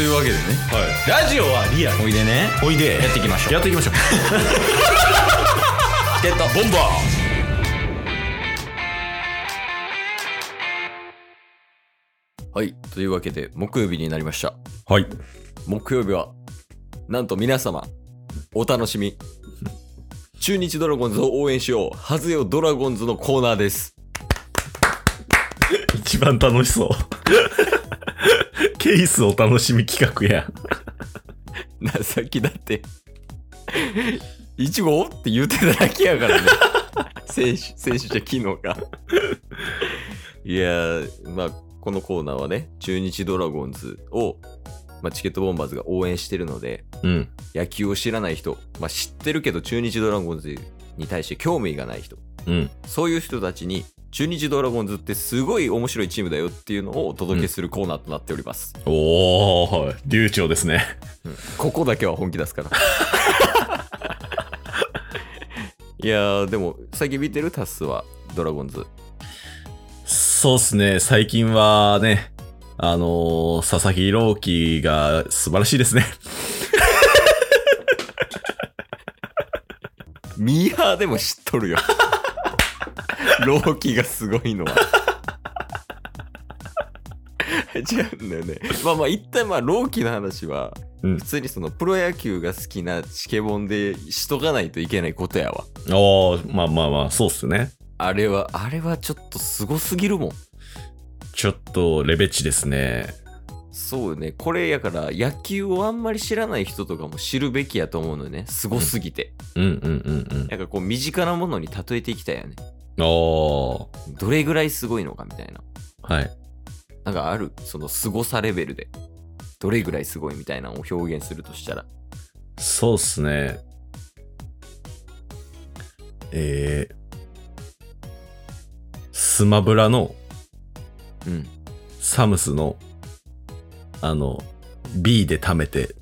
というわけでね。ラジオはリアル。おいでね。おいで。やっていきましょう。やっていきましょう。チケット。ボンバー。はい。というわけで木曜日になりました。はい。木曜日はなんと皆様お楽しみ。中日ドラゴンズを応援しよう。はずよドラゴンズのコーナーです。一番楽しそう ケースお楽しみ企画や。なさっきだって。いちごって言うてただけやからね。選手選手じゃ昨日が。いやーまあこのコーナーはね中日ドラゴンズを、まあ、チケットボンバーズが応援してるのでうん。野球を知らない人、まあ、知ってるけど中日ドラゴンズに対して興味がない人。うん。そういう人たちに中日ドラゴンズってすごい面白いチームだよっていうのをお届けするコーナーとなっております、おー流暢ですね。ここだけは本気出すから。いやーでも最近見てるタスはドラゴンズ。そうっすね。最近はねあのー佐々木朗希が素晴らしいですね。ミーハーでも知っとるよ 朗希がすごいのは。違うんだよね。まあまあ一旦まあ朗希の話はうん。普通にそのプロ野球が好きなチケボンでしとかないといけないことやわ。おーまあまあまあそうっすね。あれはあれはちょっとすごすぎるもん。ちょっとレベチですね。そうよね。これやから野球をあんまり知らない人とかも知るべきやと思うのよね。すごすぎて、うんうんうんなんかこう身近なものに例えていきたいよね。うんおー。どれぐらいすごいのかみたいな。はい。なんかある？その凄さレベルで。どれぐらいすごいみたいなのを表現するとしたら。そうっすね。えー、スマブラのうん。サムスの、あの、B で溜めて、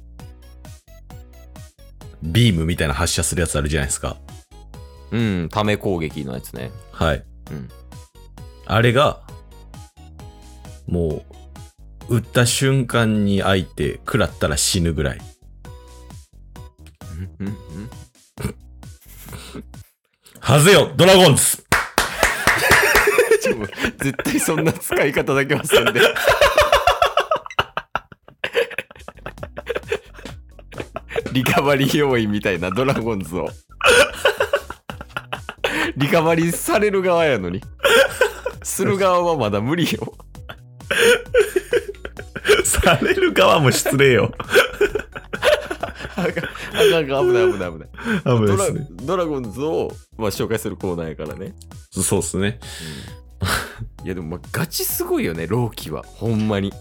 ビームみたいな発射するやつあるじゃないですか。うんため攻撃のやつね。はい。うん。あれが、もう、撃った瞬間に相手食らったら死ぬぐらい。うんうんはぜよドラゴンズ。絶対そんな使い方だけはせんで。リカバリー要員みたいなドラゴンズをリカバリーされる側やのに。する側はまだ無理よ。される側も失礼よ。あかんあか危ない危ない危ない。危ないドラですね。ドラゴンズを、まあ、紹介するコーナーやからね、そうっすね。いやでもまあガチすごいよね朗希は。ほんまに。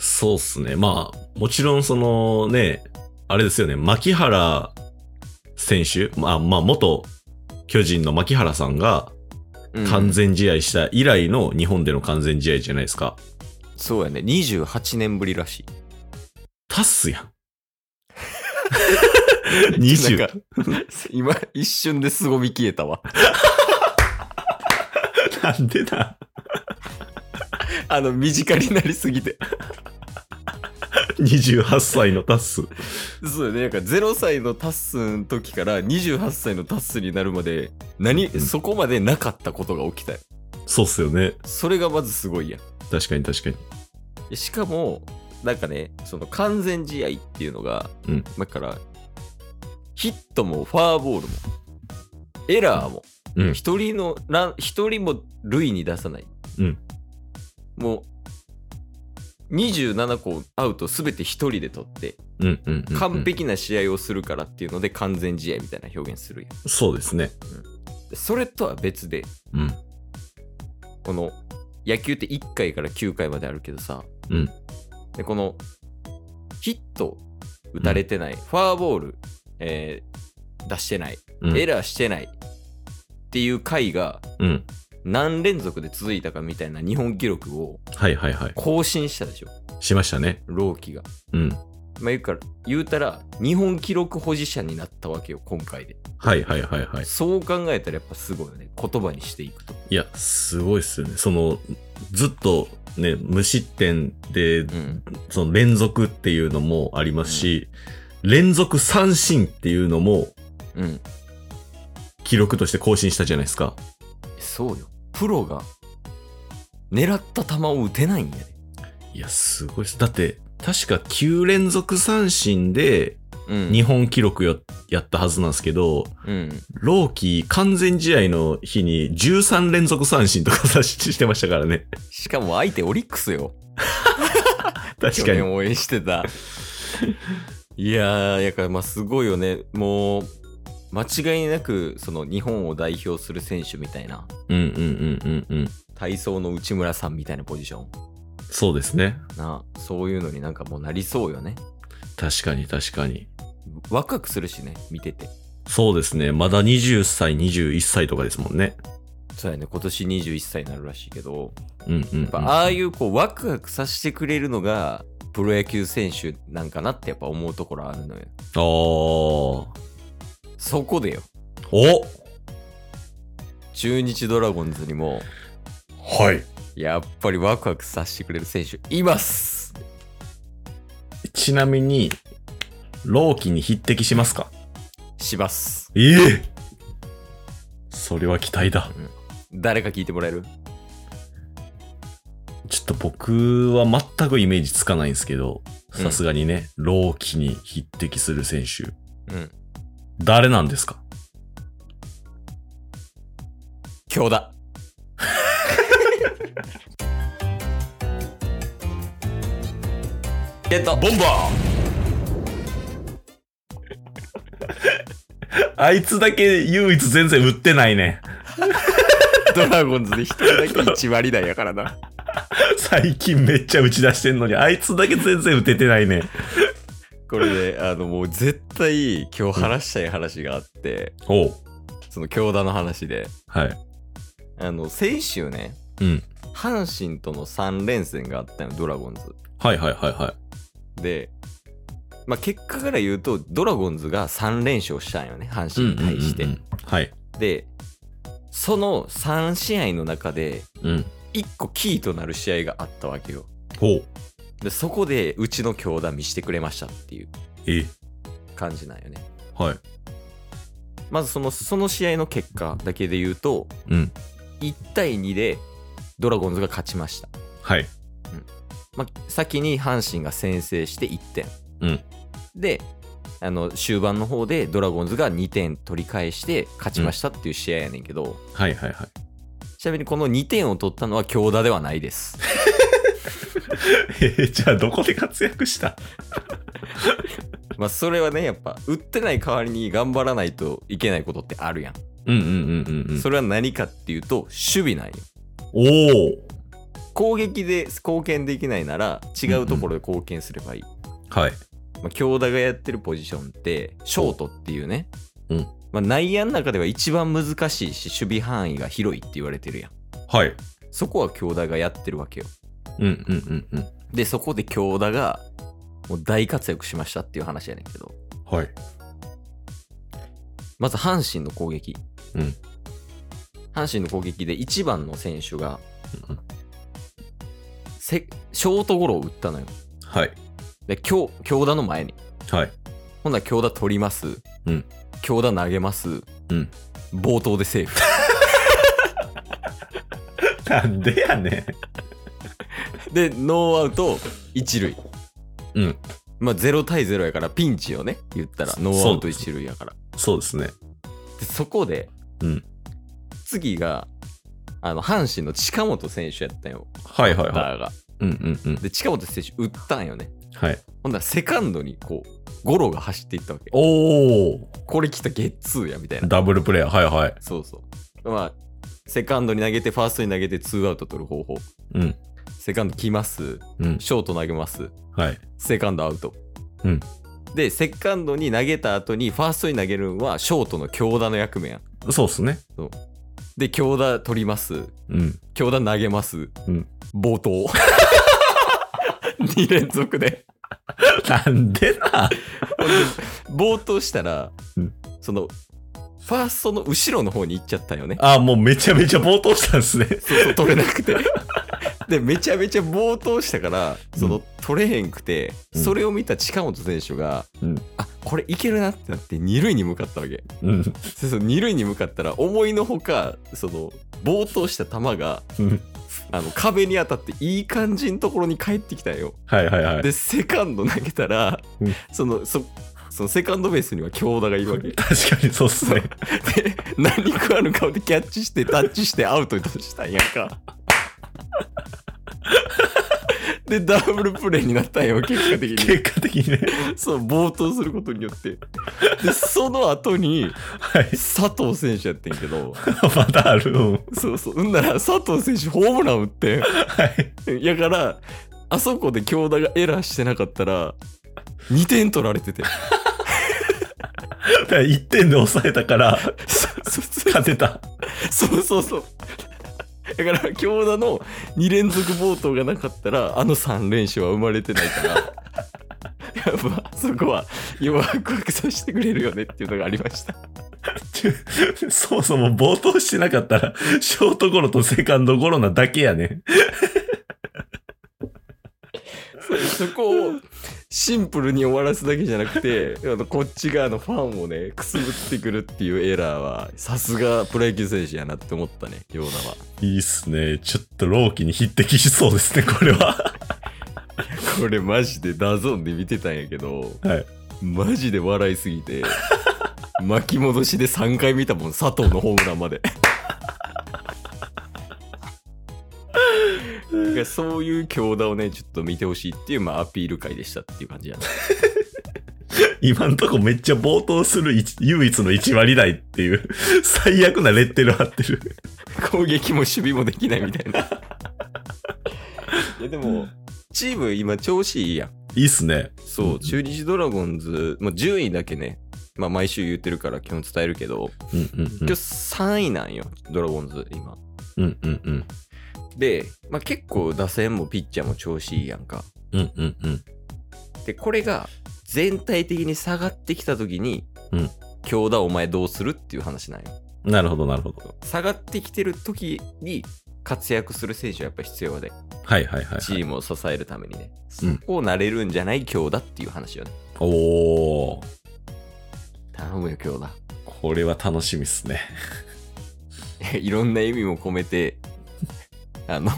そうっすね。まあ、もちろんそのね、あれですよね、牧原選手、まあ、まあ、元巨人の牧原さんがうん完全試合した以来の日本での完全試合じゃないですか。そうやね28年ぶりらしいタスやん。なん20か。今一瞬で凄み消えたわなんでだあの身近になりすぎて ?28 歳のタス。そうよねなんか0歳のタッスの時から28歳のタッスになるまで何、うんそこまでなかったことが起きたよそうっすよね。それがまずすごいやん確かに確かに。でしかもなんかねその完全試合っていうのが、うんだからヒットもファーボールもエラーもうん。一人のラン一人も塁に出さない、うんもう27個アウト全て一人で取ってうんうんうんうん。完璧な試合をするからっていうので完全試合みたいな表現するやんそうですね。でそれとは別でうん。この野球って1回から9回まであるけどさ、うんでこのヒット打たれてない、ファーボール、えー出してない、うん。エラーしてないっていう回がうん。何連続で続いたかみたいな日本記録をはいはいはい。更新したでしょしましたね。朗希が。うん。まあ、言うから言うたら日本記録保持者になったわけよ今回で、はいはいはいはい。そう考えたらやっぱすごいよね言葉にしていくといや、すごいっすよね。その、ずっとね、無失点で、うん。その連続っていうのもありますし、連続三振っていうのもうん。記録として更新したじゃないですか。そうよ。プロが狙った球を打てないんやで。いや、すごいです。だって、確か9連続三振でうん。日本記録ややったはずなんですけど、うん。ローキー完全試合の日に13連続三振とかさししてましたからね。しかも相手オリックスよ。確かに。応援してた。いやー、やからまあすごいよね。もう、間違いなくその日本を代表する選手みたいな。うんうんうんうんうん。体操の内村さんみたいなポジション。そうですね。なそういうのになんかもうなりそうよね。確かに確かに。ワクワクするしね、見てて。そうですね。まだ20歳、21歳とかですもんね。そうやね、今年21歳になるらしいけど、うんうん、うん。やっぱああいうこうワクワクさせてくれるのが、プロ野球選手なんかなってやっぱ思うところあるのよ。あー。そこでよ、お中日ドラゴンズにも、はい。やっぱりワクワクさせてくれる選手いますちなみに、ローキに匹敵しますか？します。ええそれは期待だ。誰か聞いてもらえる？ちょっと僕は全くイメージつかないんですけど、うんさすがにね、ローキに匹敵する選手。うん。誰なんですか？今日だ。ゲットボンバー あいつだけ唯一全然売ってないね。ドラゴンズで一人だけ1割台やからな。最近めっちゃ打ち出してんのに、あいつだけ全然打ててないね。これで、あの、もう絶対今日話したい話があって、おう。その京田の話で、はい。あの、先週ね、うん。阪神との3連戦があったよ、ドラゴンズ。はいはいはいはで、まあ、結果から言うと、ドラゴンズが3連勝したんよね、阪い。神に対して。うんうんうんはい。で、その3試合の中で、うん。1個キーとなる試合があったわけよ。ほう。で、そこで、うちの強打見してくれましたっていうえ感じなんよね。はい。まずその、その試合の結果だけで言うと、うん。1対2でドラゴンズが勝ちました。はい。まあ、先に阪神が先制して1点。うんで、あの終盤の方でドラゴンズが2点取り返して勝ちましたっていう試合やねんけど、はいはいはい。ちなみにこの2点を取ったのは強打ではないです。えーじゃあどこで活躍した？まあそれはね、やっぱ打ってない代わりに頑張らないといけないことってあるやん。うんうんうんうんうん。それは何かっていうと、守備なんよ。おお攻撃で貢献できないなら違うところで貢献すればいい。はい。まあ、京田がやってるポジションって、ショートっていうね、うんまあ、内野の中では一番難しいし、守備範囲が広いって言われてるやん。はい。そこは京田がやってるわけよ。うんうんうんうん。で、そこで京田がもう大活躍しましたっていう話やねんけど、はい。まず阪神の攻撃。うん阪神の攻撃で1番の選手がうんせショートゴロを打ったのよ。はい。で、京京田の前に。はい。ほんなら京田取ります。うん京田投げます。うん。冒頭でセーフ。なんでやねん。で、ノーアウト1塁。うん。まあ、0対0やからピンチをね、言ったら、ノーアウト1塁やから。そうですね。で、そこで、うん。次が、あの、阪神の近本選手やったよ。はいはいはバッターが。い。うんうんうん。で、近本選手打ったんよね。はい。ほんなら、セカンドにこう、ゴロが走っていったわけ。おおこれ来たゲッツーや、みたいな。ダブルプレー。はいはい。そうそう。まあ、セカンドに投げて、ファーストに投げて、ツーアウト取る方法。うん。セカンド来ます。うん。ショート投げます。はい。セカンドアウト。うん。で、セカンドに投げた後に、ファーストに投げるのは、ショートの強打の役目やん。そうっすね。で、強打取ります。うん。強打投げます。うん。冒頭。2連続で。なんでな。冒頭したら、うんその、ファーストの後ろの方に行っちゃったよね。あ、もうめちゃめちゃ冒頭したんですね。そうそう、取れなくて。でめちゃめちゃ暴投したからその、取れへんくてうん。それを見た近本選手が、うん。あこれいけるなってなって二塁に向かったわけ。うん。でその二塁に向かったら思いのほかその暴投した球がうん。あの壁に当たっていい感じのところに帰ってきたよ。はいはいはい。でセカンド投げたら、うん。そのそそのセカンドベースには京田がいるわけ。で確かにそうっすね。何食わぬ顔でキャッチしてタッチしてアウトにしたんやんかでダブルプレーになったんよ結果的に結果的にね。そう暴投することによってでその後にはい。佐藤選手やってんけど まだある。うんそうそううんなら佐藤選手ホームラン打ってはい。やからあそこで京田がエラーしてなかったら2点取られてて だから1点で抑えたから、勝てた。そうそうそう。だから、京田の2連続暴投がなかったら、あの3連勝は生まれてないから、やっぱそこは、ワクワクさせてくれるよねっていうのがありました。そもそも冒頭してなかったら、ショートゴロとセカンドゴロなだけやね。そこをシンプルに終わらすだけじゃなくて、あのこっち側のファンをね、くすぐってくるっていうエラーは、さすがプロ野球選手やなって思ったね、京田は。いいっすね。ちょっと朗希に匹敵しそうですね、これは。これマジで DAZN で見てたんやけど、はい。マジで笑いすぎて巻き戻しで3回見たもん佐藤のホームランまでだからそういう強打をねちょっと見てほしいっていう、まあ、アピール会でしたっていう感じやな 今んとこめっちゃ冒頭する一唯一の1割台っていう、最悪なレッテル貼ってる。攻撃も守備もできないみたいな いやでもチーム今調子いいやんいいっすね。そう中日ドラゴンズ、まあ、順位だけねまあ毎週言ってるから基本伝えるけど、うんうんうん今日。3位なんよドラゴンズ今うんうんうん。で、まあ、結構打線もピッチャーも調子いいやんか。うんうんうん。で、これが全体的に下がってきた時に、うん京田お前どうするっていう話なんよ。なるほどなるほど。下がってきてる時に活躍する選手はやっぱ必要で、はいはいはい、はい。チームを支えるためにね。うんそこうなれるんじゃない京田っていう話よね。おー。頼むよ京田。これは楽しみっすね。いろんな意味も込めて、あの、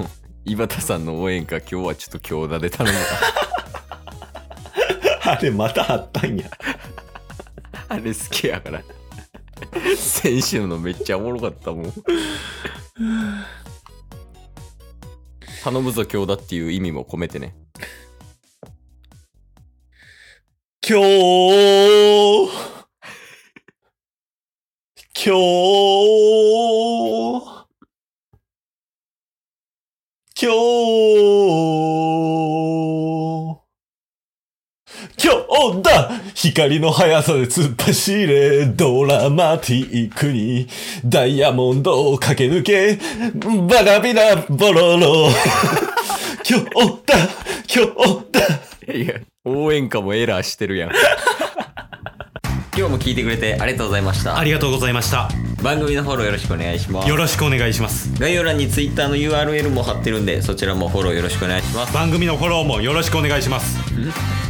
井端さんの応援歌今日はちょっと京田で頼むわ。あれまたあったんや。あれ好きやから。選手のめっちゃおもろかったもん。頼むぞ今日だっていう意味も込めてね。今日、今日、今日、今日だ光の速さで突っ走れドラマティックにダイヤモンドを駆け抜けバラビラボロロ 今日だ今日だいや、応援歌もエラーしてるやん。今日も聞いてくれてありがとうございましたあ。りがとうございました。番組のフォローよろしくお願いしますよ。ろしくお願いします。概要欄に Twitter の URL も貼ってるんで、そちらもフォローよろしくお願いします。番組のフォローもよろしくお願いします。